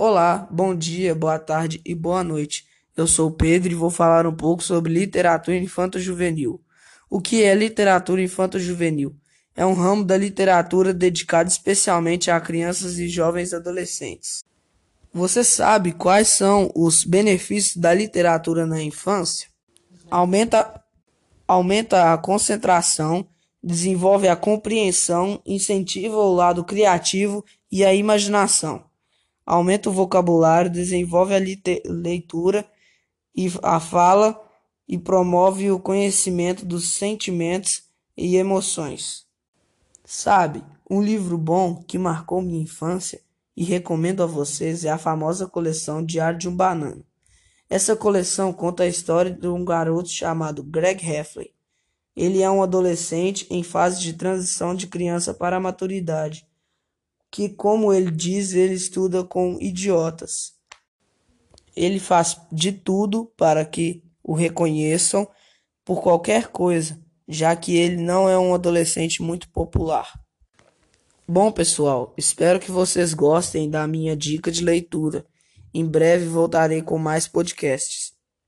Olá, bom dia, boa tarde e boa noite. Eu sou o Pedro e vou falar um pouco sobre literatura infanto-juvenil. O que é literatura infanto-juvenil? É um ramo da literatura dedicado especialmente a crianças e jovens adolescentes. Você sabe quais são os benefícios da literatura na infância? Aumenta, aumenta a concentração, desenvolve a compreensão, incentiva o lado criativo e a imaginação aumenta o vocabulário, desenvolve a leitura e a fala e promove o conhecimento dos sentimentos e emoções. Sabe, um livro bom que marcou minha infância e recomendo a vocês é a famosa coleção Diário de um Banana. Essa coleção conta a história de um garoto chamado Greg Heffley. Ele é um adolescente em fase de transição de criança para a maturidade que, como ele diz, ele estuda com idiotas. Ele faz de tudo para que o reconheçam por qualquer coisa, já que ele não é um adolescente muito popular. Bom, pessoal, espero que vocês gostem da minha dica de leitura. Em breve voltarei com mais podcasts.